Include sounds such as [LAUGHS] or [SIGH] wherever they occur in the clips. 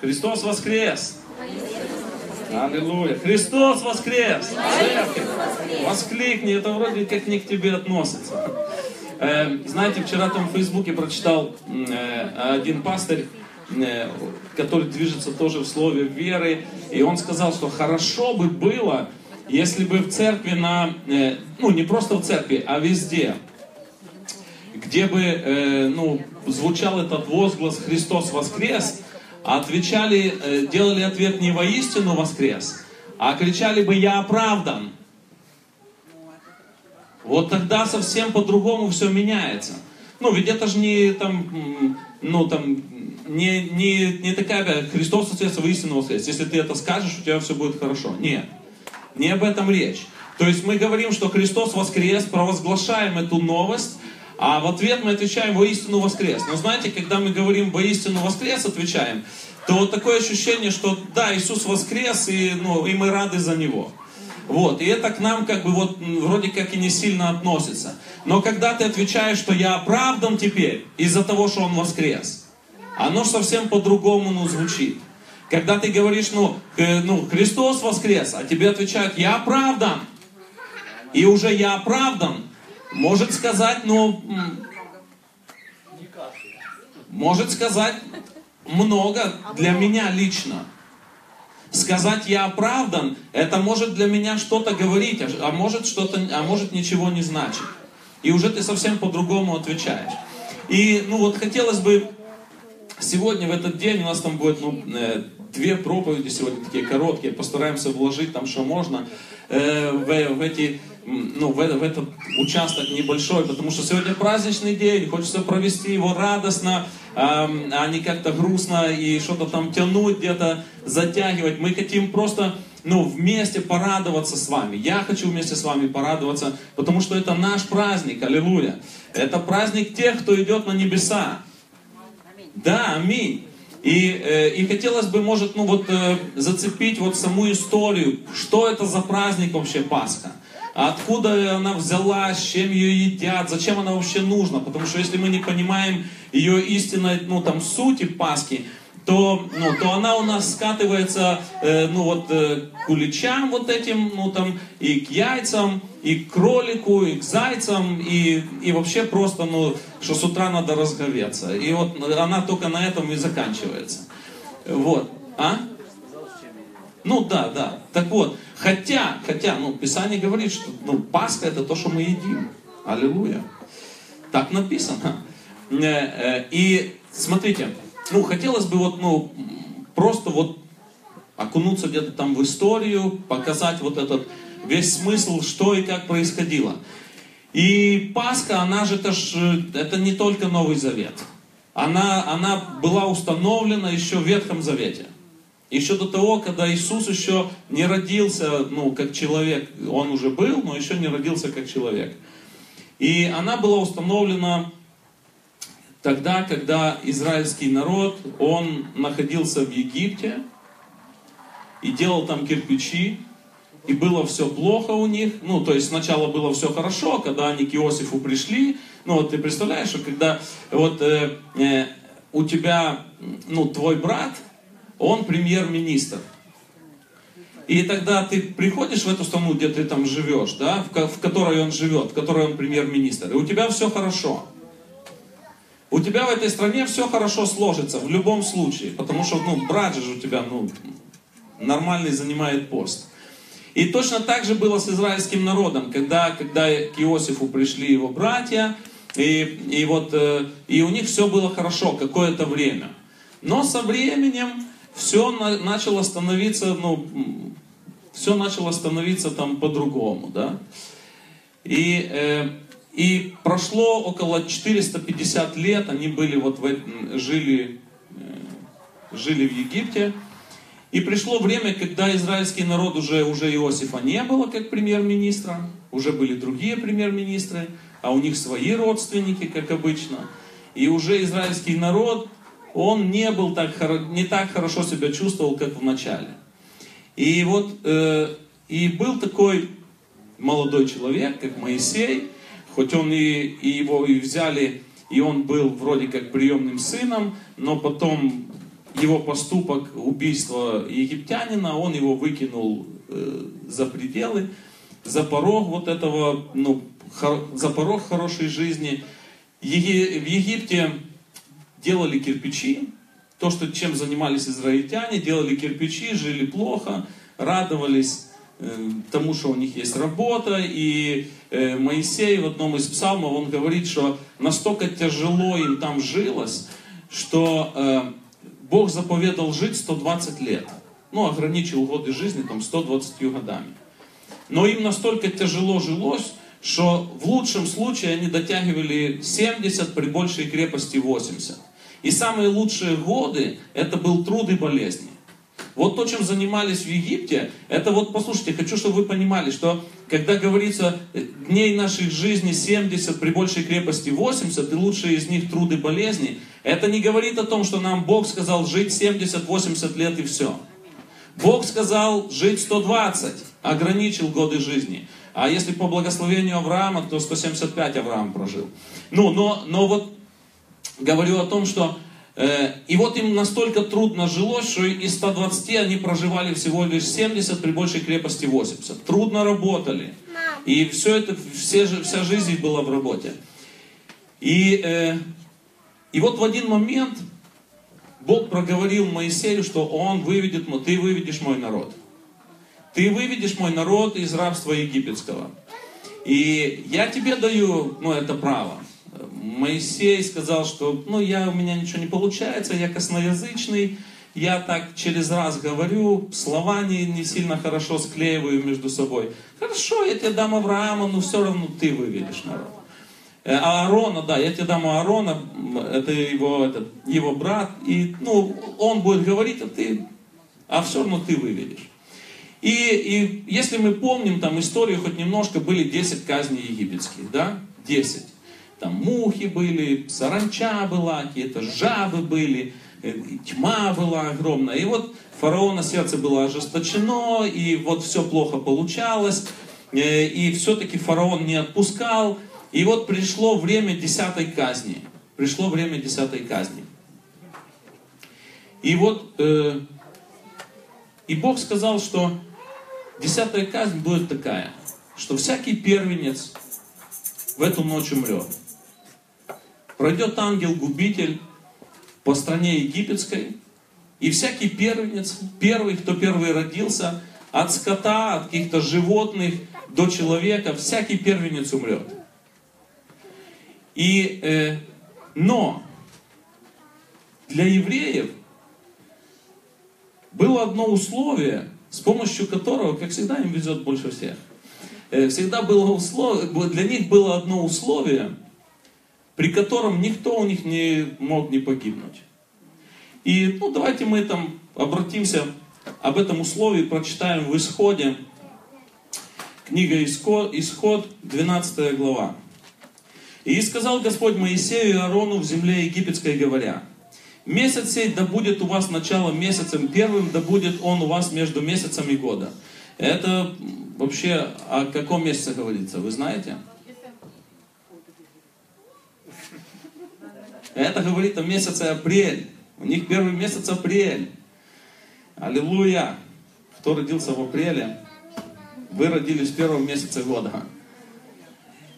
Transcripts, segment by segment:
Христос воскрес! Аллилуйя! Христос воскрес! Воскликни, это вроде как не к тебе относится. Э, знаете, вчера там в Фейсбуке прочитал э, один пастырь, э, который движется тоже в слове веры, и он сказал, что хорошо бы было, если бы в церкви на, ну не просто в церкви, а везде, где бы ну, звучал этот возглас «Христос воскрес», отвечали, делали ответ не воистину воскрес, а кричали бы «Я оправдан». Вот тогда совсем по-другому все меняется. Ну, ведь это же не там, ну, там, не, не, не такая, Христос воскрес, воистину воскрес. Если ты это скажешь, у тебя все будет хорошо. Нет, не об этом речь. То есть мы говорим, что Христос воскрес, провозглашаем эту новость, а в ответ мы отвечаем воистину воскрес. Но знаете, когда мы говорим воистину воскрес, отвечаем, то вот такое ощущение, что да, Иисус воскрес, и, ну, и мы рады за Него. Вот, и это к нам как бы вот вроде как и не сильно относится. Но когда ты отвечаешь, что я оправдан теперь из-за того, что он воскрес, оно совсем по-другому ну, звучит. Когда ты говоришь, ну, ну, Христос воскрес, а тебе отвечают, я оправдан. И уже я оправдан, может сказать, ну, может сказать много для меня лично сказать я оправдан, это может для меня что-то говорить, а, а может что-то, а может ничего не значит. И уже ты совсем по-другому отвечаешь. И ну вот хотелось бы сегодня в этот день у нас там будет ну, э, две проповеди сегодня такие короткие, постараемся вложить там, что можно э, в, в эти ну, в, в этот участок небольшой, потому что сегодня праздничный день, хочется провести его радостно, а не как-то грустно и что-то там тянуть, где-то затягивать. Мы хотим просто ну, вместе порадоваться с вами. Я хочу вместе с вами порадоваться, потому что это наш праздник, аллилуйя. Это праздник тех, кто идет на небеса. Да, аминь. И, э, и хотелось бы, может, ну вот э, зацепить вот саму историю, что это за праздник вообще Пасха откуда она взялась, чем ее едят, зачем она вообще нужна. Потому что если мы не понимаем ее истинной ну, там, сути Пасхи, то, ну, то она у нас скатывается э, ну, вот, э, к уличам вот этим, ну, там, и к яйцам, и к кролику, и к зайцам, и, и вообще просто, ну, что с утра надо разговеться. И вот она только на этом и заканчивается. Вот. А? Ну да, да. Так вот, хотя, хотя, ну, Писание говорит, что ну, Пасха это то, что мы едим. Аллилуйя. Так написано. Э, э, и смотрите, ну, хотелось бы вот, ну, просто вот окунуться где-то там в историю, показать вот этот весь смысл, что и как происходило. И Пасха, она же, это, ж, это не только Новый Завет. Она, она была установлена еще в Ветхом Завете. Еще до того, когда Иисус еще не родился, ну, как человек, он уже был, но еще не родился как человек. И она была установлена тогда, когда израильский народ, он находился в Египте и делал там кирпичи, и было все плохо у них. Ну, то есть сначала было все хорошо, когда они к Иосифу пришли. Ну, вот ты представляешь, что когда вот э, э, у тебя, ну, твой брат, он премьер-министр. И тогда ты приходишь в эту страну, где ты там живешь, да, в, в которой он живет, в которой он премьер-министр, и у тебя все хорошо. У тебя в этой стране все хорошо сложится, в любом случае, потому что, ну, брат же у тебя, ну, нормальный занимает пост. И точно так же было с израильским народом, когда, когда к Иосифу пришли его братья, и, и вот, э, и у них все было хорошо какое-то время. Но со временем все начало становиться, ну, все начало становиться там по-другому, да. И, э, и прошло около 450 лет, они были вот в, жили, э, жили в Египте, и пришло время, когда израильский народ уже, уже Иосифа не было как премьер-министра, уже были другие премьер-министры, а у них свои родственники, как обычно. И уже израильский народ он не был так, не так хорошо себя чувствовал, как в начале. И вот, э, и был такой молодой человек, как Моисей, хоть он и, и его и взяли, и он был вроде как приемным сыном, но потом его поступок убийства египтянина, он его выкинул э, за пределы, за порог вот этого, ну, хор, за порог хорошей жизни. Еги, в Египте делали кирпичи, то, что, чем занимались израильтяне, делали кирпичи, жили плохо, радовались э, тому, что у них есть работа. И э, Моисей в одном из псалмов, он говорит, что настолько тяжело им там жилось, что э, Бог заповедал жить 120 лет. Ну, ограничил годы жизни там 120 годами. Но им настолько тяжело жилось, что в лучшем случае они дотягивали 70, при большей крепости 80. И самые лучшие годы это был труд и болезни. Вот то, чем занимались в Египте, это вот, послушайте, хочу, чтобы вы понимали, что когда говорится дней наших жизни 70, при большей крепости 80, и лучшие из них труды болезни, это не говорит о том, что нам Бог сказал жить 70-80 лет и все. Бог сказал жить 120, ограничил годы жизни. А если по благословению Авраама, то 175 Авраам прожил. Ну, но, но вот говорю о том, что э, и вот им настолько трудно жилось, что из 120 они проживали всего лишь 70, при большей крепости 80. Трудно работали. И все это, все, вся жизнь была в работе. И, э, и вот в один момент Бог проговорил Моисею, что Он выведет, ты выведешь мой народ. Ты выведешь мой народ из рабства египетского. И я тебе даю, ну, это право. Моисей сказал, что ну, я, у меня ничего не получается, я косноязычный, я так через раз говорю, слова не, не сильно хорошо склеиваю между собой. Хорошо, я тебе дам Авраама, но все равно ты выведешь народ. Э, а Аарона, да, я тебе дам Аарона, это его, это, его брат, и ну, он будет говорить, а ты, а все равно ты выведешь. И, и если мы помним там историю хоть немножко, были 10 казней египетских, да, 10. Там мухи были, саранча была, какие-то жабы были, э, тьма была огромная. И вот фараона сердце было ожесточено, и вот все плохо получалось, э, и все-таки фараон не отпускал. И вот пришло время десятой казни. Пришло время десятой казни. И вот, э, и Бог сказал, что десятая казнь будет такая, что всякий первенец в эту ночь умрет. Пройдет ангел-губитель по стране египетской, и всякий первенец, первый, кто первый родился, от скота, от каких-то животных до человека, всякий первенец умрет. И, э, но для евреев было одно условие, с помощью которого, как всегда, им везет больше всех. Э, всегда было условие, для них было одно условие – при котором никто у них не мог не погибнуть. И ну, давайте мы там обратимся об этом условии, прочитаем в Исходе, книга Исход, Исход 12 глава. «И сказал Господь Моисею и Аарону в земле египетской, говоря, «Месяц сей да будет у вас началом месяцем первым, да будет он у вас между месяцами года». Это вообще о каком месяце говорится, вы знаете? Это говорит о месяце апрель. У них первый месяц апрель. Аллилуйя. Кто родился в апреле? Вы родились в первом месяце года.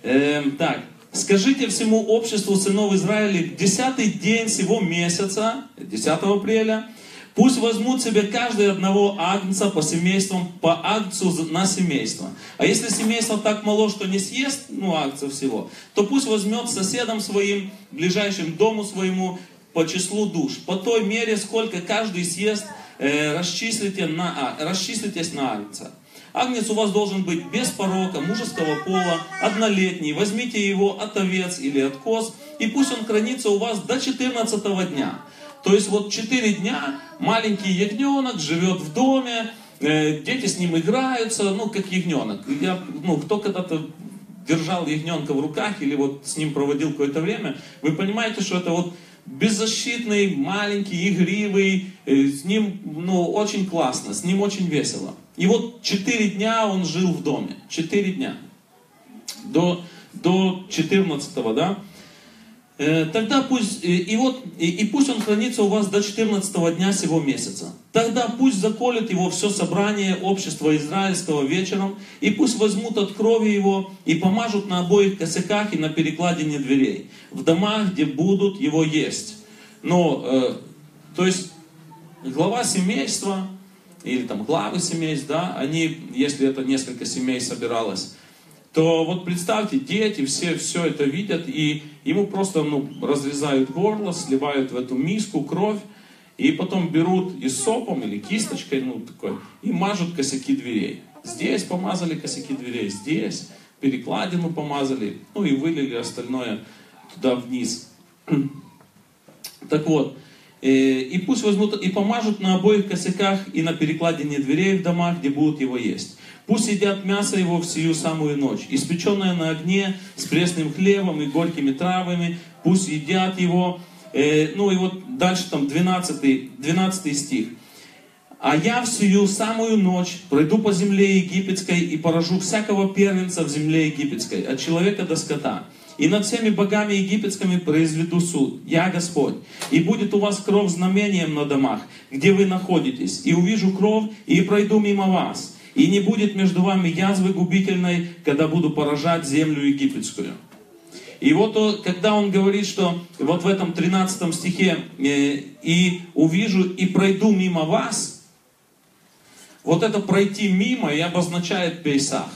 Эм, так, скажите всему обществу сынов Израиля, десятый день всего месяца, 10 апреля, Пусть возьмут себе каждый одного агнца по семействам, по агнцу на семейство. А если семейство так мало, что не съест, ну, агнца всего, то пусть возьмет соседом своим, ближайшим дому своему, по числу душ. По той мере, сколько каждый съест, э, расчислите на, а, расчислитесь на агнца. Агнец у вас должен быть без порока, мужеского пола, однолетний. Возьмите его от овец или от коз, и пусть он хранится у вас до 14 дня. То есть вот 4 дня маленький ягненок живет в доме, э, дети с ним играются, ну, как ягненок. Я, ну, кто когда-то держал ягненка в руках или вот с ним проводил какое-то время, вы понимаете, что это вот беззащитный, маленький, игривый, э, с ним, ну, очень классно, с ним очень весело. И вот четыре дня он жил в доме, четыре дня, до, до 14 да, тогда пусть, и, вот, и, и пусть он хранится у вас до 14 дня сего месяца. Тогда пусть заколет его все собрание общества израильского вечером, и пусть возьмут от крови его и помажут на обоих косяках и на перекладине дверей, в домах, где будут его есть. Но, э, то есть, глава семейства, или там главы семейств, да, они, если это несколько семей собиралось, то вот представьте, дети все все это видят, и ему просто ну, разрезают горло, сливают в эту миску кровь, и потом берут и сопом или кисточкой, ну такой, и мажут косяки дверей. Здесь помазали косяки дверей, здесь перекладину помазали, ну и вылили остальное туда вниз. [CLEARS THROAT] Так вот, э, и пусть возьмут и помажут на обоих косяках и на перекладине дверей в домах, где будут его есть. Пусть едят мясо его в самую ночь, испеченное на огне с пресным хлебом и горькими травами, пусть едят его. Э, ну и вот дальше там 12, 12 стих. А я в самую ночь пройду по земле египетской и поражу всякого первенца в земле египетской, от человека до скота. И над всеми богами египетскими произведу суд. Я Господь. И будет у вас кровь знамением на домах, где вы находитесь. И увижу кровь, и пройду мимо вас и не будет между вами язвы губительной, когда буду поражать землю египетскую. И вот когда он говорит, что вот в этом 13 стихе э, «и увижу и пройду мимо вас», вот это «пройти мимо» и обозначает Пейсах.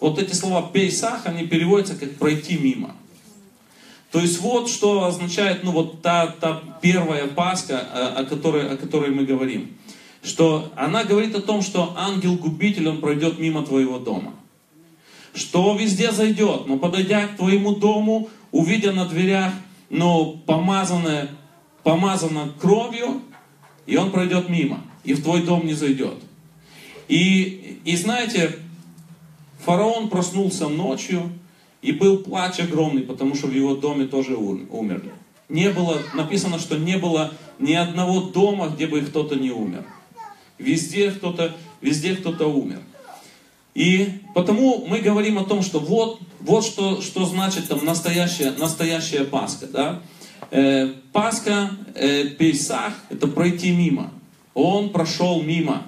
Вот эти слова «пейсах», они переводятся как «пройти мимо». То есть вот что означает, ну вот та, та первая Пасха, о которой, о которой мы говорим что она говорит о том, что ангел-губитель, он пройдет мимо твоего дома. Что везде зайдет, но подойдя к твоему дому, увидя на дверях, но помазанное, помазано кровью, и он пройдет мимо, и в твой дом не зайдет. И, и знаете, фараон проснулся ночью, и был плач огромный, потому что в его доме тоже умерли. Не было, написано, что не было ни одного дома, где бы кто-то не умер. Везде кто-то, везде кто-то умер. И потому мы говорим о том, что вот, вот что, что значит там настоящая, настоящая Пасха. Да? Э, Пасха, э, Пейсах, это пройти мимо. Он прошел мимо.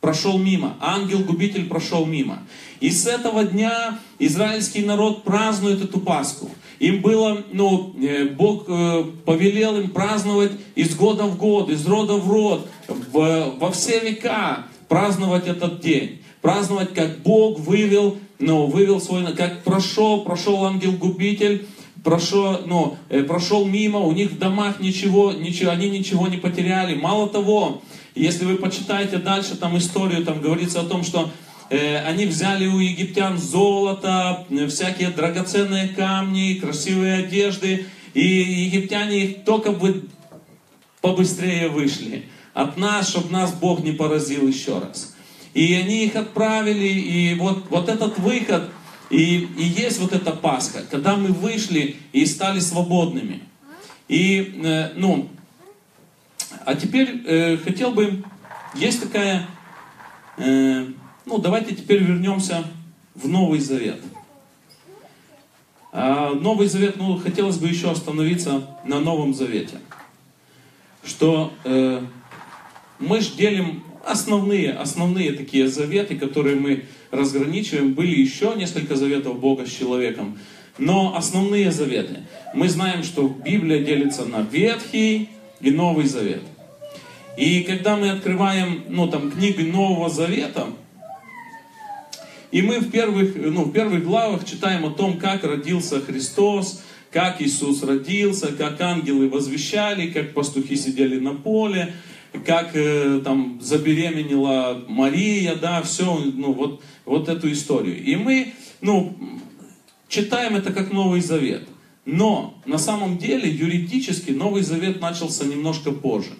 Прошел мимо. Ангел-губитель прошел мимо. И с этого дня израильский народ празднует эту Пасху. Им было, ну, э, Бог э, повелел им праздновать из года в год, из рода в род, в, во все века праздновать этот день. Праздновать, как Бог вывел, ну, вывел свой, как прошел, прошел ангел-губитель, прошел, ну, прошел мимо, у них в домах ничего, ничего, они ничего не потеряли. Мало того, если вы почитаете дальше там историю, там говорится о том, что Э, они взяли у египтян золото, э, всякие драгоценные камни, красивые одежды, и египтяне их только бы побыстрее вышли от нас, чтобы нас Бог не поразил еще раз. И они их отправили, и вот, вот этот выход, и, и есть вот эта Пасха, когда мы вышли и стали свободными. И, э, ну, а теперь э, хотел бы, есть такая э, ну, давайте теперь вернемся в Новый Завет. А Новый Завет, ну, хотелось бы еще остановиться на Новом Завете. Что э, мы же делим основные, основные такие заветы, которые мы разграничиваем. Были еще несколько заветов Бога с человеком. Но основные заветы. Мы знаем, что Библия делится на Ветхий и Новый Завет. И когда мы открываем, ну, там, книги Нового Завета, и мы в первых, ну, в первых главах читаем о том, как родился Христос, как Иисус родился, как ангелы возвещали, как пастухи сидели на поле, как э, там забеременела Мария, да, все, ну, вот, вот эту историю. И мы, ну, читаем это как Новый Завет. Но на самом деле юридически Новый Завет начался немножко позже.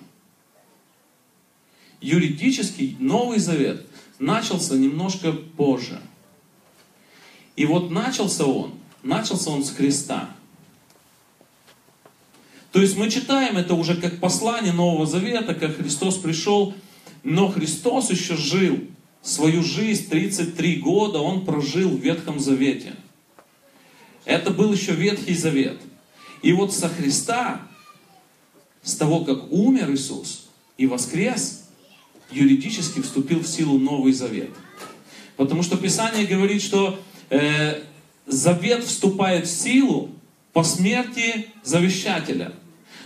Юридически Новый Завет начался немножко позже. И вот начался он, начался он с креста. То есть мы читаем это уже как послание Нового Завета, как Христос пришел, но Христос еще жил свою жизнь, 33 года он прожил в Ветхом Завете. Это был еще Ветхий Завет. И вот со Христа, с того, как умер Иисус и воскрес, юридически вступил в силу Новый Завет. Потому что Писание говорит, что э, завет вступает в силу по смерти завещателя.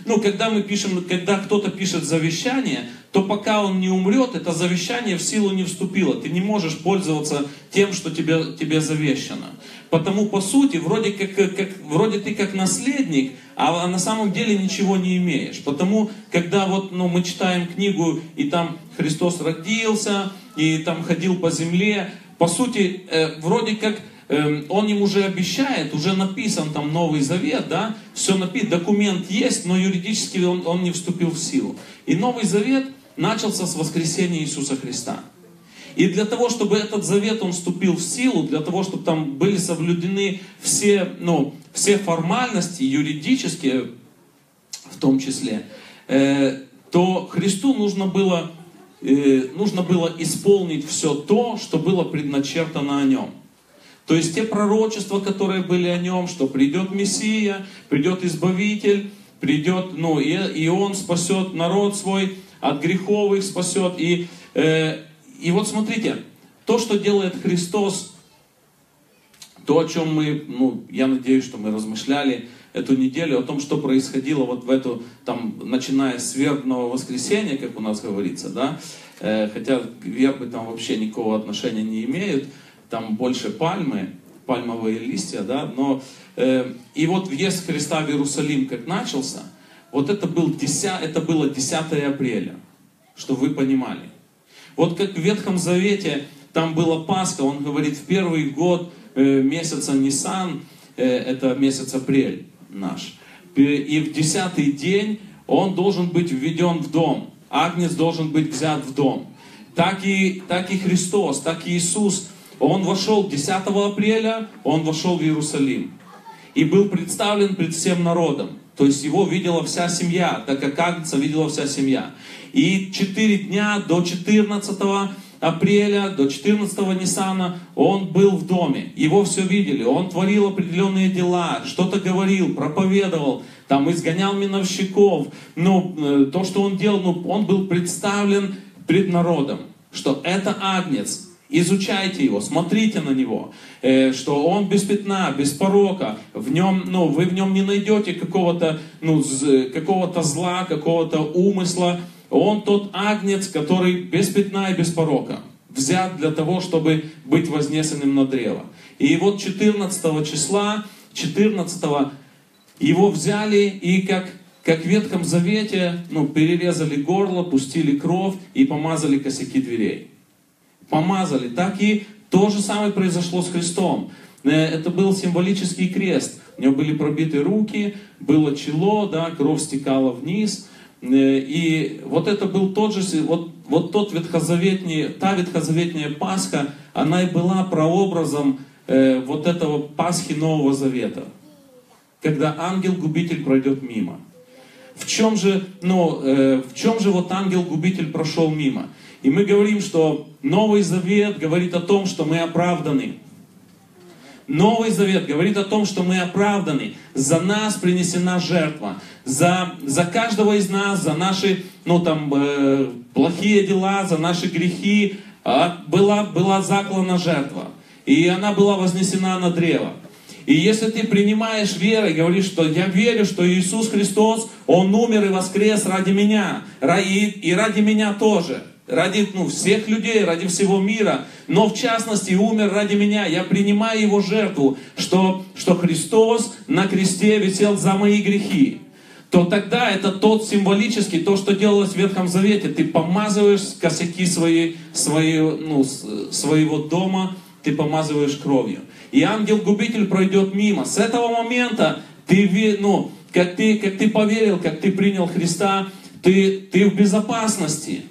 Ну, когда мы пишем, когда кто-то пишет завещание, то пока он не умрет, это завещание в силу не вступило. Ты не можешь пользоваться тем, что тебе, тебе завещано. Потому, по сути, вроде, как, как, вроде ты как наследник, а на самом деле ничего не имеешь. Потому, когда вот, ну, мы читаем книгу, и там Христос родился, и там ходил по земле, по сути, э, вроде как он им уже обещает, уже написан там Новый Завет, да, все написано, документ есть, но юридически он, он не вступил в силу. И Новый Завет начался с воскресения Иисуса Христа. И для того, чтобы этот завет он вступил в силу, для того, чтобы там были соблюдены все, ну, все формальности юридические, в том числе, э, то Христу нужно было, э, нужно было исполнить все то, что было предначертано о нем. То есть те пророчества, которые были о нем, что придет Мессия, придет Избавитель, придет, ну, и, и он спасет народ свой, от грехов их спасет. И, э, и вот смотрите, то, что делает Христос, то, о чем мы, ну, я надеюсь, что мы размышляли эту неделю, о том, что происходило вот в эту, там, начиная с вербного воскресенья, как у нас говорится, да, э, хотя вербы там вообще никакого отношения не имеют, там больше пальмы, пальмовые листья, да, но э, и вот въезд Христа в Иерусалим как начался, вот это, был 10, это было 10 апреля, чтобы вы понимали. Вот как в Ветхом Завете там была Пасха, он говорит, в первый год э, месяца Нисан, э, это месяц апрель наш, и в десятый день он должен быть введен в дом, Агнец должен быть взят в дом. Так и, так и Христос, так и Иисус он вошел 10 апреля, он вошел в Иерусалим. И был представлен пред всем народом. То есть его видела вся семья, так как Агнца видела вся семья. И 4 дня до 14 апреля, до 14 Ниссана он был в доме. Его все видели. Он творил определенные дела, что-то говорил, проповедовал, там изгонял миновщиков. Ну, э, то, что он делал, ну, он был представлен пред народом, что это Агнец, Изучайте его, смотрите на него, э, что он без пятна, без порока, в нем, ну, вы в нем не найдете какого-то, ну, какого-то зла, какого-то умысла. Он тот агнец, который без пятна и без порока, взят для того, чтобы быть вознесенным на древо. И вот 14 числа, 14 его взяли и как как в Ветхом Завете, ну, перерезали горло, пустили кровь и помазали косяки дверей помазали, так и то же самое произошло с Христом. Э, это был символический крест. У него были пробиты руки, было чело, да, кровь стекала вниз. Э, и вот это был тот же, вот, вот тот ветхозаветний, та ветхозаветняя Пасха, она и была прообразом э, вот этого Пасхи Нового Завета. Когда ангел-губитель пройдет мимо. В чем же, ну, э, в чем же вот ангел-губитель прошел мимо? И мы говорим, что Новый Завет говорит о том, что мы оправданы. Новый Завет говорит о том, что мы оправданы. За нас принесена жертва. За, за каждого из нас, за наши ну, там, э, плохие дела, за наши грехи э, была, была заклана жертва. И она была вознесена на древо. И если ты принимаешь верой, говоришь, что я верю, что Иисус Христос, Он умер и воскрес ради меня, и, ради меня тоже – ради ну, всех людей, ради всего мира, но в частности умер ради меня. Я принимаю его жертву, что, что Христос на кресте висел за мои грехи. То тогда это тот символический, то, что делалось в Ветхом Завете. Ты помазываешь косяки свои, свои, ну, своего дома, ты помазываешь кровью. И ангел-губитель пройдет мимо. С этого момента ты, ну, как ты, как ты поверил, как ты принял Христа, ты, ты в безопасности.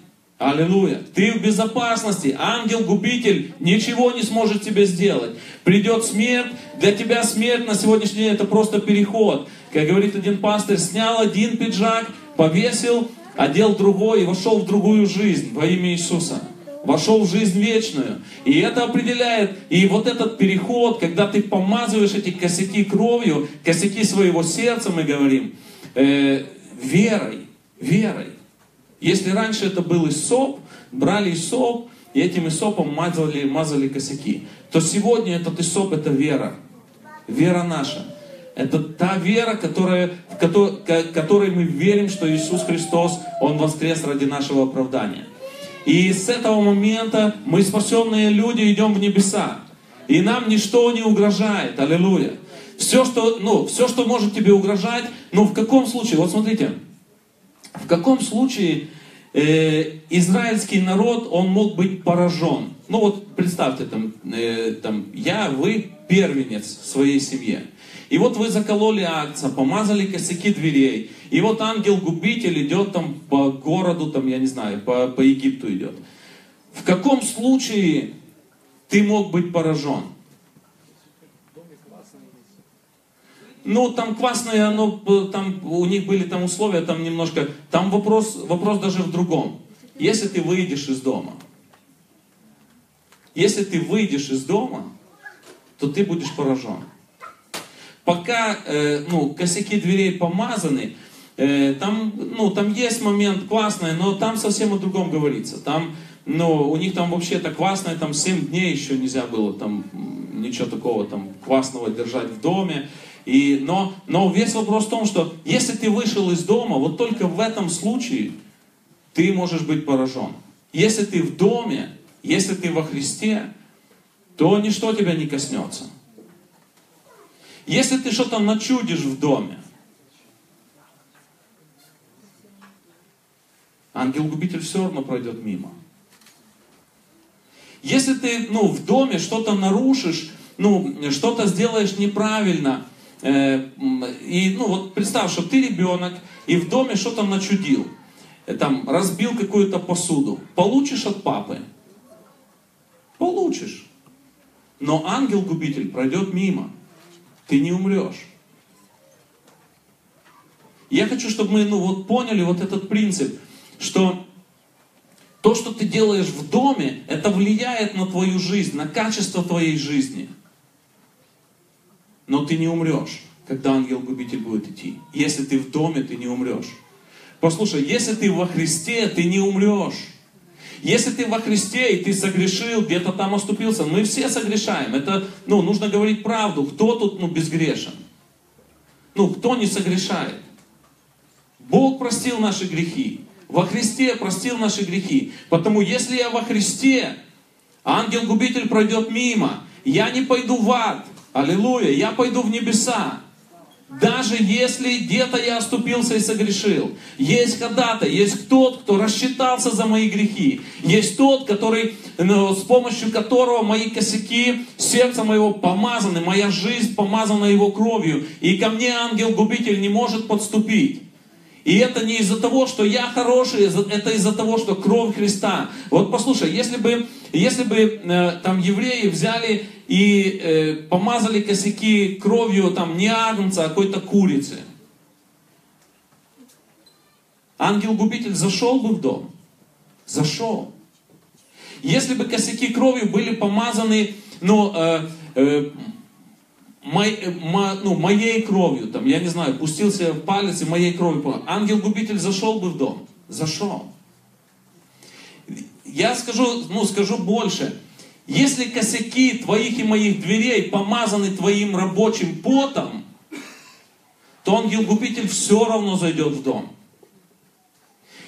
Аллилуйя. Ты в безопасности. Ангел-губитель ничего не сможет тебе сделать. Придет смерть. Для тебя смерть на сегодняшний день это просто переход. Как говорит один пастор, снял один пиджак, повесил, одел другой и вошел в другую жизнь во имя Иисуса. вошел в жизнь вечную. И это определяет, и вот этот переход, когда ты помазываешь эти косяки кровью, косяки своего сердца, мы говорим, э, верой, верой. Если раньше это был исоп, брали исоп, и этим исопом мазали, мазали косяки, то сегодня этот исоп это вера. Вера наша. Это та вера, которая, в которой, которой мы верим, что Иисус Христос, Он воскрес ради нашего оправдания. И с этого момента мы, спасенные люди, идем в небеса. И нам ничто не угрожает. Аллилуйя. Все, что, ну, все, что может тебе угрожать, ну в каком случае? Вот смотрите, в каком случае э, израильский народ, он мог быть поражен? Ну вот представьте, там, э, там, я, вы первенец в своей семье. И вот вы закололи акция, помазали косяки дверей. И вот ангел-губитель идет там по городу, там, я не знаю, по, по Египту идет. В каком случае ты мог быть поражен? Ну, там квасное, оно, там, у них были там условия, там немножко, там вопрос, вопрос даже в другом. Если ты выйдешь из дома, если ты выйдешь из дома, то ты будешь поражен. Пока э, ну, косяки дверей помазаны, э, там, ну, там есть момент классный, но там совсем о другом говорится. Там, ну, у них там вообще-то квасное, там 7 дней еще нельзя было там ничего такого там квасного держать в доме. И, но, но весь вопрос в том, что если ты вышел из дома, вот только в этом случае ты можешь быть поражен. Если ты в доме, если ты во Христе, то ничто тебя не коснется. Если ты что-то начудишь в доме, ангел-губитель все равно пройдет мимо. Если ты ну, в доме что-то нарушишь, ну, что-то сделаешь неправильно, и ну, вот представь, что ты ребенок, и в доме что-то начудил, э, там, разбил какую-то посуду, получишь от папы? Получишь. Но ангел-губитель пройдет мимо ты не умрешь. Я хочу, чтобы мы ну, вот поняли вот этот принцип, что то, что ты делаешь в доме, это влияет на твою жизнь, на качество твоей жизни. Но ты не умрешь, когда ангел-губитель будет идти. Если ты в доме, ты не умрешь. Послушай, если ты во Христе, ты не умрешь. Если ты во Христе и ты согрешил, где-то там оступился, мы все согрешаем. Это, ну, нужно говорить правду. Кто тут, ну, безгрешен? Ну, кто не согрешает? Бог простил наши грехи. Во Христе простил наши грехи. Потому если я во Христе, ангел-губитель пройдет мимо, я не пойду в ад. Аллилуйя, я пойду в небеса. Даже если где-то я оступился и согрешил, есть когда-то, есть тот, кто рассчитался за мои грехи. Есть тот, который, ну, с помощью которого мои косяки, сердце моего помазаны, моя жизнь помазана его кровью. И ко мне ангел-губитель не может подступить. И это не из-за того, что я хороший, это из-за того, что кровь Христа. Вот послушай, если бы, если бы э, там евреи взяли и э, помазали косяки кровью там не агнца, а какой-то курицы, ангел-губитель зашел бы в дом. Зашел. Если бы косяки кровью были помазаны, ну, э, э, мой, мо, ну, моей кровью, там, я не знаю, пустился в палец и моей кровью. Ангел-губитель зашел бы в дом. Зашел. Я скажу, ну, скажу больше. Если косяки твоих и моих дверей помазаны твоим рабочим потом, то ангел-губитель все равно зайдет в дом.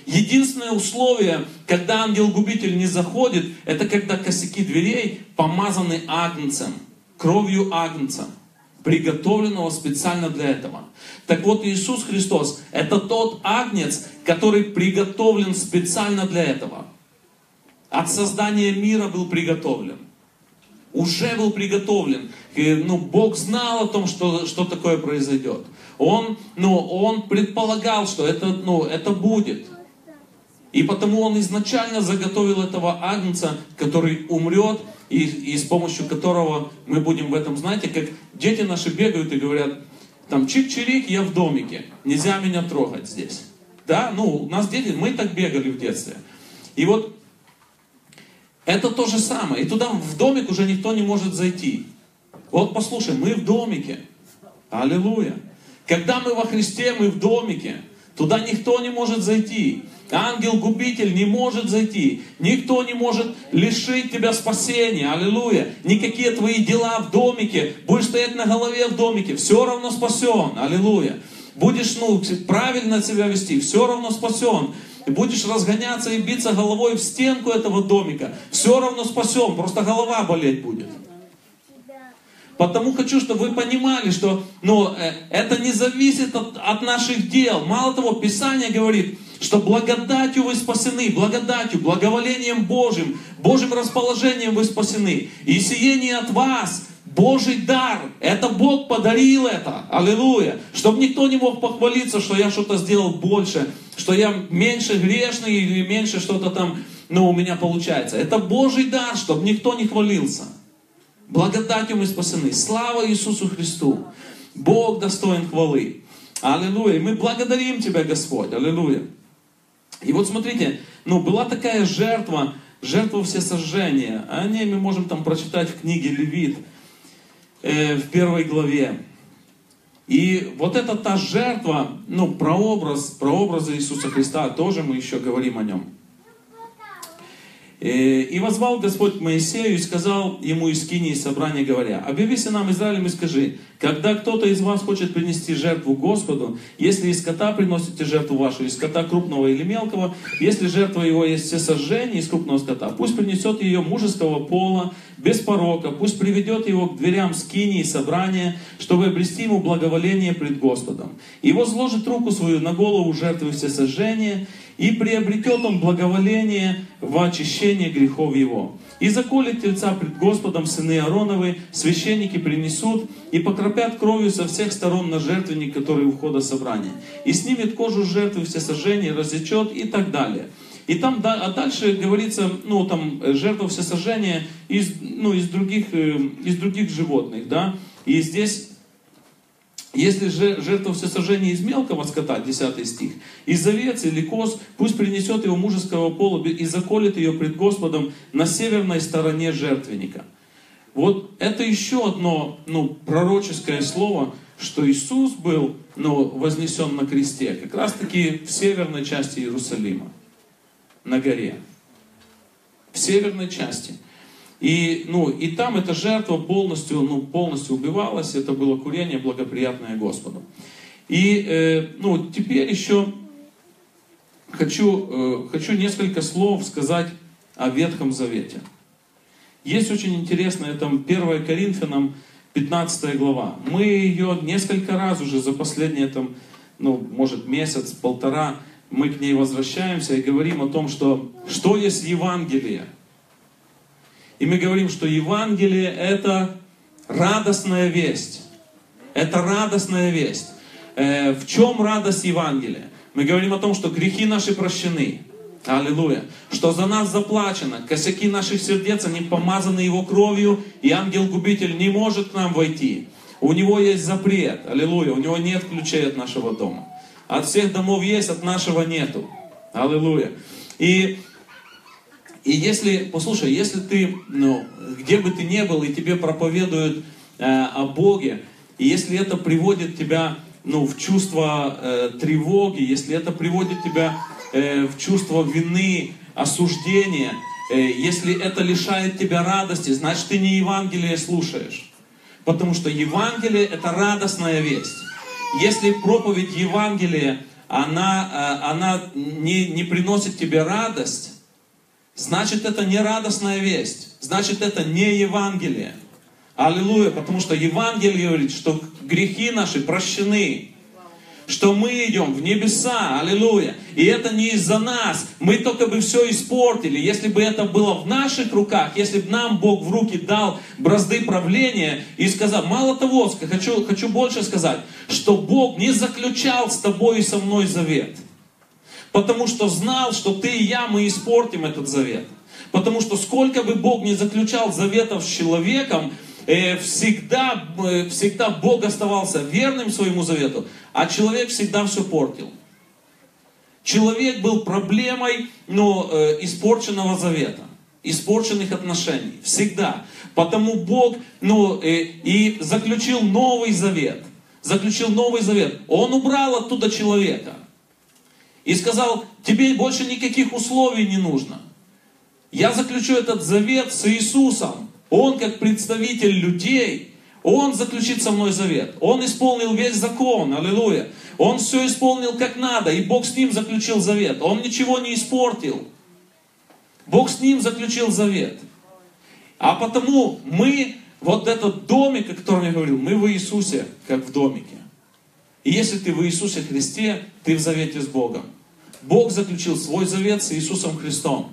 Единственное условие, когда ангел-губитель не заходит, это когда косяки дверей помазаны агнцем, кровью агнца приготовленного специально для этого. Так вот, Иисус Христос – это тот агнец, который приготовлен специально для этого. От создания мира был приготовлен. Уже был приготовлен. И, ну, Бог знал о том, что, что такое произойдет. Он, ну, он предполагал, что это, ну, это будет. И потому он изначально заготовил этого агнца, который умрет и, и с помощью которого мы будем в этом, знаете, как дети наши бегают и говорят, там, чик-чирик, я в домике, нельзя меня трогать здесь. Да, ну, у нас дети, мы так бегали в детстве. И вот Это то же самое. И туда в домик уже никто не может зайти. Вот послушай, мы в домике. Аллилуйя. Когда мы во Христе, мы в домике. Туда никто не может зайти. Ангел-губитель не может зайти. Никто не может лишить тебя спасения. Аллилуйя. Никакие твои дела в домике. Будешь стоять на голове в домике. Все равно спасен. Аллилуйя. Будешь ну, правильно себя вести. Все равно спасен. И будешь разгоняться и биться головой в стенку этого домика. Все равно спасен. Просто голова болеть будет. Потому хочу, чтобы вы понимали, что ну, э, это не зависит от, от наших дел. Мало того, Писание говорит, что благодатью вы спасены, благодатью, благоволением Божьим, Божьим расположением вы спасены. И сие не от вас, Божий дар. Это Бог подарил это. Аллилуйя. Чтобы никто не мог похвалиться, что я что-то сделал больше, что я меньше грешный или меньше что-то там, ну, у меня получается. Это Божий дар, чтобы никто не хвалился. Благодатью мы спасены. Слава Иисусу Христу. Бог достоин хвалы. Аллилуйя. Мы благодарим Тебя, Господь. Аллилуйя. И вот смотрите, ну была такая жертва, жертва всесожжения. О ней мы можем там прочитать в книге Левит, э, в первой главе. И вот эта та жертва, ну, прообраз, прообраза Иисуса Христа, тоже мы еще говорим о нем. Э, и возвал Господь Моисею и сказал ему из Кинии собрания, говоря, «Объяви нам Израилем и скажи, когда кто-то из вас хочет принести жертву Господу, если из скота приносите жертву вашу, из скота крупного или мелкого, если жертва его есть все сожжение из крупного скота, пусть принесет ее мужеского пола, без порока, пусть приведет его к дверям скинии собрания, чтобы обрести ему благоволение пред Господом. И возложит руку свою на голову жертвы всесожжения, и приобретет он благоволение в очищение грехов его. И заколет тельца пред Господом сыны Аароновы, священники принесут и покропят кровью со всех сторон на жертвенник, который у входа собрания. И снимет кожу жертвы все сожжения, рассечет и так далее. И там, а дальше говорится, ну, там, жертва всесожжения из, ну, из, других, э, из других животных, да. И здесь если же жертва всесожжения из мелкого скота, 10 стих, из овец или коз, пусть принесет его мужеского пола и заколет ее пред Господом на северной стороне жертвенника. Вот это еще одно ну, пророческое слово, что Иисус был ну, вознесен на кресте, как раз таки в северной части Иерусалима, на горе. В северной части. И, ну, и там эта жертва полностью, ну, полностью убивалась, это было курение благоприятное Господу. И э, ну, теперь еще хочу, э, хочу несколько слов сказать о Ветхом Завете. Есть очень интересная, там 1 Коринфянам 15 глава. Мы ее несколько раз уже за последние, там, ну, может, месяц, полтора, мы к ней возвращаемся и говорим о том, что что есть Евангелие – и мы говорим, что Евангелие это радостная весть. Это радостная весть. Э, в чем радость Евангелия? Мы говорим о том, что грехи наши прощены. Аллилуйя. Что за нас заплачено. Косяки наших сердец, они помазаны Его кровью, и ангел-губитель не может к нам войти. У него есть запрет. Аллилуйя. У него нет ключей от нашего дома. От всех домов есть, от нашего нету. Аллилуйя. И и если, послушай, если ты, ну, где бы ты ни был, и тебе проповедуют э, о Боге, и если это приводит тебя, ну, в чувство э, тревоги, если это приводит тебя э, в чувство вины, осуждения, э, если это лишает тебя радости, значит, ты не Евангелие слушаешь. Потому что Евангелие — это радостная весть. Если проповедь Евангелия, она, э, она не, не приносит тебе радость, значит это не радостная весть, значит это не Евангелие. Аллилуйя, потому что Евангелие говорит, что грехи наши прощены, что мы идем в небеса, аллилуйя. И это не из-за нас, мы только бы все испортили. Если бы это было в наших руках, если бы нам Бог в руки дал бразды правления и сказал, мало того, хочу, хочу больше сказать, что Бог не заключал с тобой и со мной завет – Потому что знал, что ты и я, мы испортим этот завет. Потому что сколько бы Бог не заключал заветов с человеком, э, всегда, э, всегда Бог оставался верным своему завету, а человек всегда все портил. Человек был проблемой но, э, испорченного завета. испорченных отношений. Всегда. Потому Бог ну, и, и заключил Новый Завет. Заключил Новый Завет. Он убрал оттуда человека. И сказал, тебе больше никаких условий не нужно. Я заключу этот завет с Иисусом. Он как представитель людей, он заключит со мной завет. Он исполнил весь закон, аллилуйя. Он все исполнил как надо, и Бог с ним заключил завет. Он ничего не испортил. Бог с ним заключил завет. А потому мы, вот этот домик, о котором я говорил, мы в Иисусе, как в домике. И если ты в Иисусе Христе, ты в завете с Богом. Бог заключил свой завет с Иисусом Христом.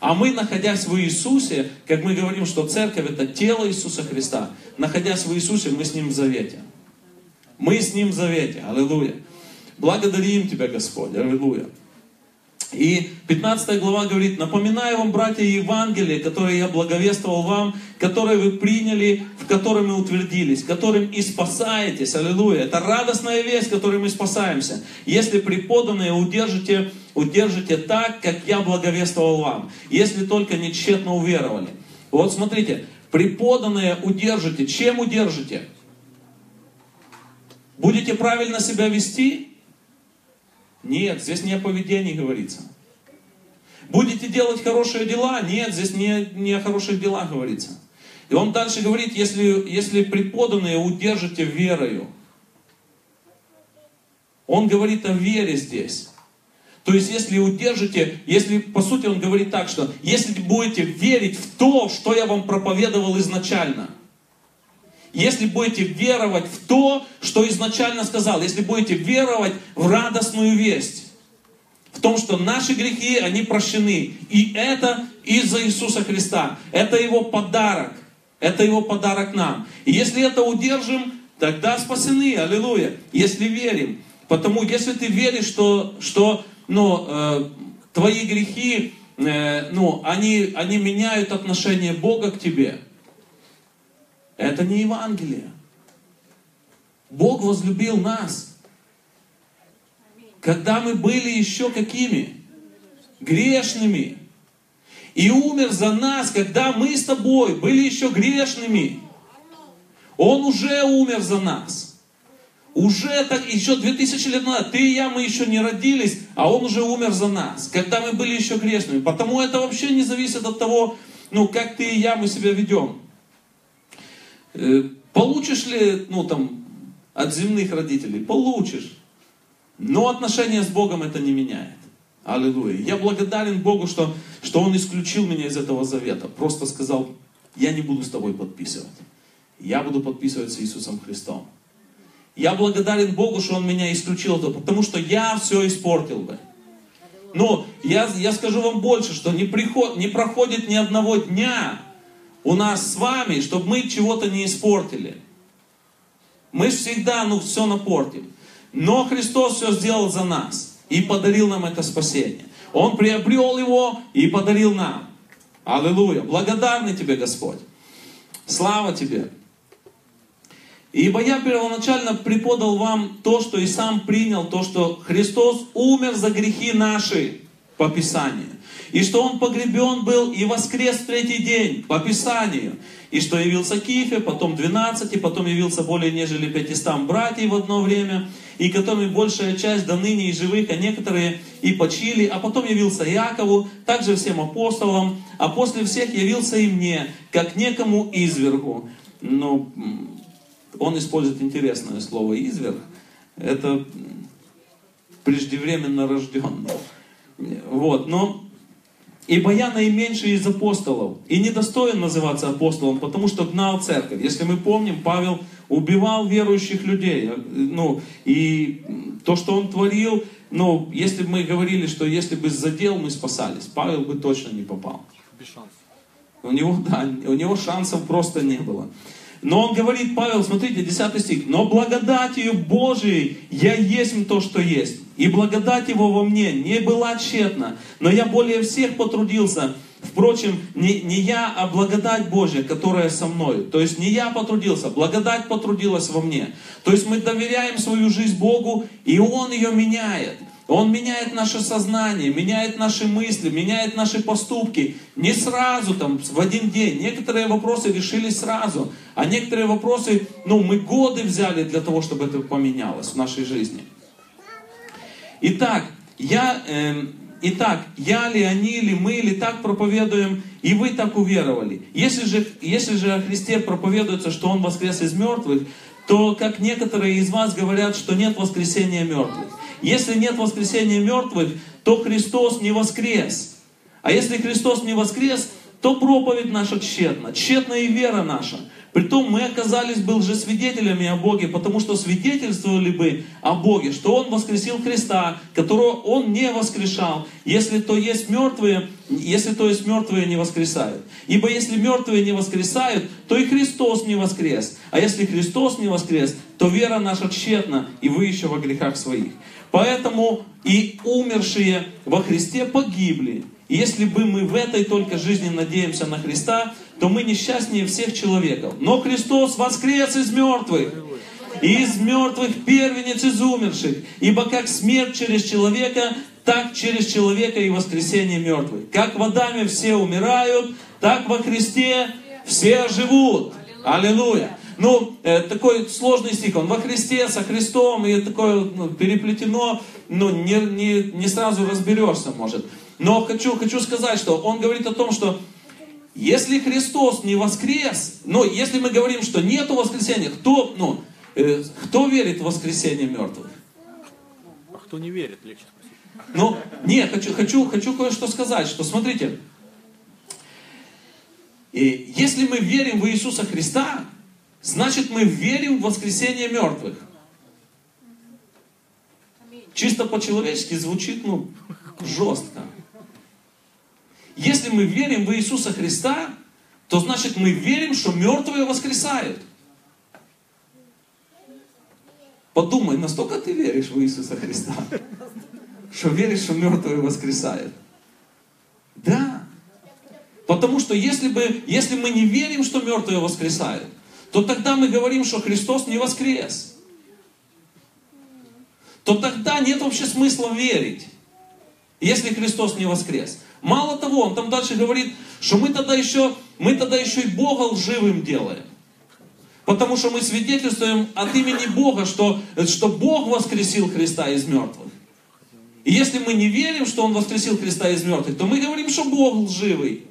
А мы, находясь в Иисусе, как мы говорим, что церковь это тело Иисуса Христа, находясь в Иисусе, мы с Ним в завете. Мы с Ним в завете. Аллилуйя. Благодарим Тебя, Господь. Аллилуйя. И 15 глава говорит, напоминаю вам, братья, Евангелие, которое я благовествовал вам, которое вы приняли, в котором мы утвердились, которым и спасаетесь. Аллилуйя. Это радостная весть, которой мы спасаемся. Если преподанные удержите, удержите так, как я благовествовал вам. Если только не тщетно уверовали. Вот смотрите, преподанные удержите. Чем удержите? Будете правильно себя вести? Нет, здесь не о поведении говорится. Будете делать хорошие дела? Нет, здесь не, не о хороших делах говорится. И он дальше говорит, если, если преподанные удержите верою. Он говорит о вере здесь. То есть, если удержите, если, по сути, он говорит так, что если будете верить в то, что я вам проповедовал изначально, если будете веровать в то, что изначально сказал, если будете веровать в радостную весть, в том, что наши грехи, они прощены. И это из-за Иисуса Христа. Это Его подарок. Это Его подарок нам. И если это удержим, тогда спасены. Аллилуйя. Если верим. Потому если ты веришь, что, что ну, э, твои грехи, э, ну, они, они меняют отношение Бога к тебе, это не Евангелие. Бог возлюбил нас. Когда мы были еще какими? Грешными. И умер за нас, когда мы с тобой были еще грешными. Он уже умер за нас. Уже так, еще 2000 лет назад, ты и я, мы еще не родились, а Он уже умер за нас, когда мы были еще грешными. Потому это вообще не зависит от того, ну, как ты и я, мы себя ведем. Э, получишь ли, ну там, от земных родителей? Получишь. Но отношения с Богом это не меняет. Аллилуйя. Я благодарен Богу, что, что Он исключил меня из этого завета. Просто сказал, я не буду с тобой подписывать. Я буду подписывать с Иисусом Христом. Я благодарен Богу, что Он меня исключил потому что я все испортил бы. Но я, я скажу вам больше, что не, приход, не проходит ни одного дня, у нас с вами, чтобы мы чего-то не испортили. Мы всегда, ну, все напортим. Но Христос все сделал за нас и подарил нам это спасение. Он приобрел его и подарил нам. Аллилуйя. Благодарны тебе, Господь. Слава тебе. Ибо я первоначально преподал вам то, что и сам принял, то, что Христос умер за грехи наши по Писанию и что он погребен был и воскрес в третий день по Писанию, и что явился Кифе, потом 12, и потом явился более нежели 500 братьев в одно время, и которыми большая часть до ныне и живых, а некоторые и почили, а потом явился Якову, также всем апостолам, а после всех явился и мне, как некому извергу. Но он использует интересное слово изверг. Это преждевременно рожденный. Вот, но Ибо я наименьший из апостолов и недостоин называться апостолом, потому что гнал церковь. Если мы помним, Павел убивал верующих людей. Ну, и то, что он творил, ну, если бы мы говорили, что если бы задел мы спасались, Павел бы точно не попал. Без шансов. У него, [LAUGHS] да, у него шансов просто не было. Но он говорит, Павел, смотрите, 10 стих, «Но благодатью Божией я есть то, что есть, и благодать Его во мне не была тщетна, но я более всех потрудился, Впрочем, не, не я, а благодать Божья, которая со мной. То есть не я потрудился, благодать потрудилась во мне. То есть мы доверяем свою жизнь Богу, и Он ее меняет. Он меняет наше сознание, меняет наши мысли, меняет наши поступки. Не сразу, там, в один день. Некоторые вопросы решились сразу, а некоторые вопросы, ну, мы годы взяли для того, чтобы это поменялось в нашей жизни. Итак, я, э, итак, я ли, они ли, мы ли так проповедуем, и вы так уверовали. Если же, если же о Христе проповедуется, что Он воскрес из мертвых, то как некоторые из вас говорят, что нет воскресения мертвых. Если нет воскресения мертвых, то Христос не воскрес. А если Христос не воскрес, то проповедь наша тщетна, тщетна и вера наша. Притом мы оказались бы лжесвидетелями о Боге, потому что свидетельствовали бы о Боге, что Он воскресил Христа, которого Он не воскрешал, если то есть мертвые, если то есть мертвые не воскресают. Ибо если мертвые не воскресают, то и Христос не воскрес. А если Христос не воскрес, то вера наша тщетна, и вы еще во грехах своих. Поэтому и умершие во Христе погибли. И если бы мы в этой только жизни надеемся на Христа, то мы несчастнее всех человеков. Но Христос воскрес из мертвых. И из мертвых первенец из умерших. Ибо как смерть через человека, так через человека и воскресение мертвых. Как в Адаме все умирают, так во Христе все живут. Аллилуйя. Ну, э, такой сложный стих, он во Христе, со Христом, и такое ну, переплетено, ну, не, не, не сразу разберешься, может. Но хочу, хочу сказать, что он говорит о том, что если Христос не воскрес, ну, если мы говорим, что нету воскресения, кто, ну, э, кто верит в воскресение мертвых? А кто не верит, легче спросить. Ну, нет, хочу, хочу, хочу кое-что сказать, что смотрите, и если мы верим в Иисуса Христа, значит мы верим в воскресение мертвых. Чисто по-человечески звучит, ну, жестко. Если мы верим в Иисуса Христа, то значит мы верим, что мертвые воскресают. Подумай, настолько ты веришь в Иисуса Христа, что веришь, что мертвые воскресают. Да. Потому что если, бы, если мы не верим, что мертвые воскресают, то тогда мы говорим, что Христос не воскрес. То тогда нет вообще смысла верить, если Христос не воскрес. Мало того, он там дальше говорит, что мы тогда еще, мы тогда еще и Бога лживым делаем. Потому что мы свидетельствуем от имени Бога, что, что Бог воскресил Христа из мертвых. И если мы не верим, что Он воскресил Христа из мертвых, то мы говорим, что Бог лживый.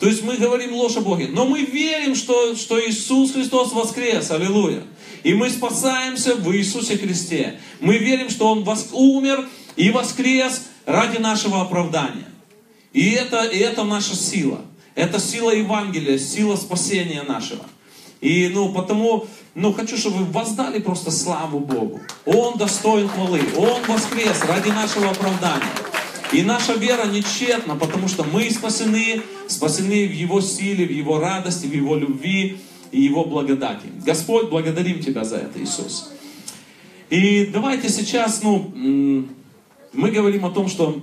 То есть мы говорим ложь о Боге. Но мы верим, что, что Иисус Христос воскрес. Аллилуйя. И мы спасаемся в Иисусе Христе. Мы верим, что Он вос... умер и воскрес ради нашего оправдания. И это, и это наша сила. Это сила Евангелия, сила спасения нашего. И, ну, потому, ну, хочу, чтобы вы воздали просто славу Богу. Он достоин хвалы. Он воскрес ради нашего оправдания. И наша вера нечетна, потому что мы спасены, спасены в Его силе, в Его радости, в Его любви и Его благодати. Господь, благодарим Тебя за это, Иисус. И давайте сейчас, ну, мы говорим о том, что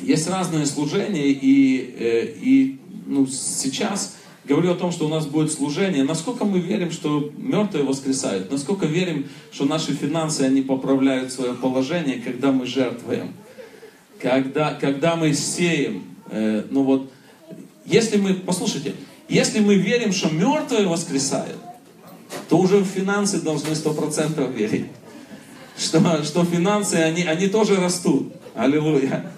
есть разные служения, и, э, и ну, сейчас говорю о том, что у нас будет служение. Насколько мы верим, что мертвые воскресают? Насколько верим, что наши финансы, они поправляют свое положение, когда мы жертвуем? Когда, когда мы сеем? Э, ну вот, если мы, послушайте, если мы верим, что мертвые воскресают, то уже в финансы должны сто процентов верить. Что, что финансы, они, они тоже растут. Аллилуйя.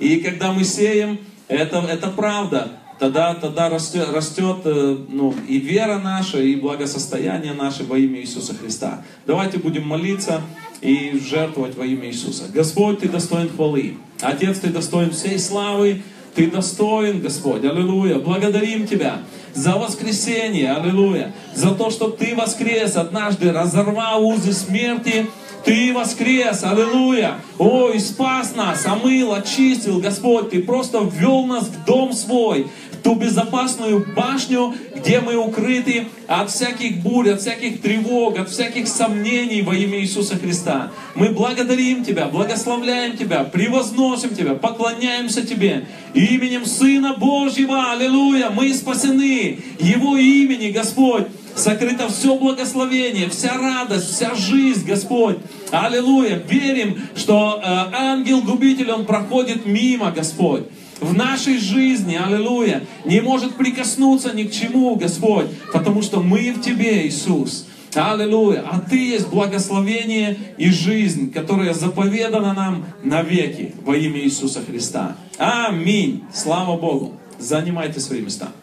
И когда мы сеем, это, это правда. Тогда, тогда растет, растет э, ну, и вера наша, и благосостояние наше во имя Иисуса Христа. Давайте будем молиться и жертвовать во имя Иисуса. Господь, Ты достоин хвалы. Отец, Ты достоин всей славы. Ты достоин, Господь. Аллилуйя. Благодарим Тебя за воскресение. Аллилуйя. За то, что Ты воскрес однажды, разорвал узы смерти ты воскрес, аллилуйя. Ой, спас нас, омыл, очистил, Господь. Ты просто ввел нас в дом свой, в ту безопасную башню, где мы укрыты от всяких бурь, от всяких тревог, от всяких сомнений во имя Иисуса Христа. Мы благодарим Тебя, благословляем Тебя, превозносим Тебя, поклоняемся Тебе. Именем Сына Божьего, аллилуйя, мы спасены Его имени, Господь. Сокрыто все благословение, вся радость, вся жизнь, Господь. Аллилуйя. Верим, что э, ангел-губитель, он проходит мимо, Господь в нашей жизни, аллилуйя, не может прикоснуться ни к чему, Господь, потому что мы в Тебе, Иисус. Аллилуйя. А Ты есть благословение и жизнь, которая заповедана нам навеки во имя Иисуса Христа. Аминь. Слава Богу. Занимайте свои места.